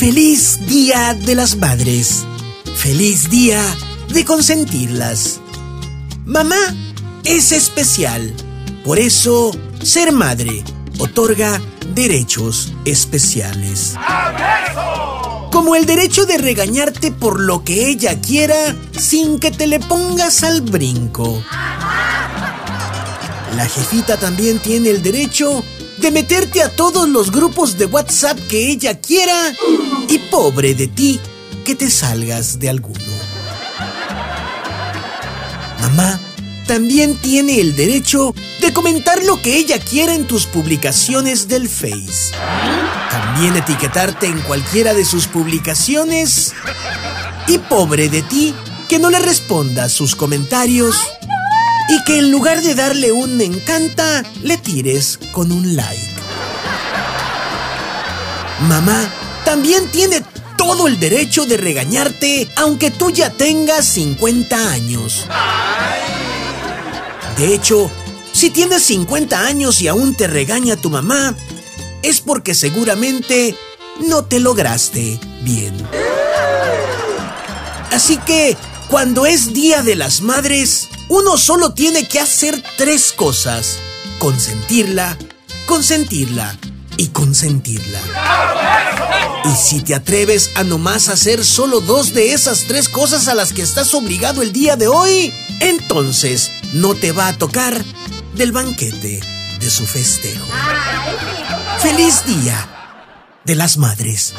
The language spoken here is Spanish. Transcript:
Feliz Día de las Madres. Feliz día de consentirlas. Mamá es especial. Por eso, ser madre otorga derechos especiales. Como el derecho de regañarte por lo que ella quiera sin que te le pongas al brinco. La jefita también tiene el derecho de meterte a todos los grupos de WhatsApp que ella quiera y pobre de ti que te salgas de alguno. Mamá también tiene el derecho de comentar lo que ella quiera en tus publicaciones del Face. También etiquetarte en cualquiera de sus publicaciones. Y pobre de ti que no le respondas sus comentarios y que en lugar de darle un me encanta, le tires con un like. Mamá también tiene todo el derecho de regañarte aunque tú ya tengas 50 años. De hecho, si tienes 50 años y aún te regaña tu mamá, es porque seguramente no te lograste bien. Así que, cuando es Día de las Madres, uno solo tiene que hacer tres cosas. Consentirla, consentirla y consentirla. Y si te atreves a nomás hacer solo dos de esas tres cosas a las que estás obligado el día de hoy, entonces no te va a tocar del banquete de su festejo. ¡Feliz Día de las Madres!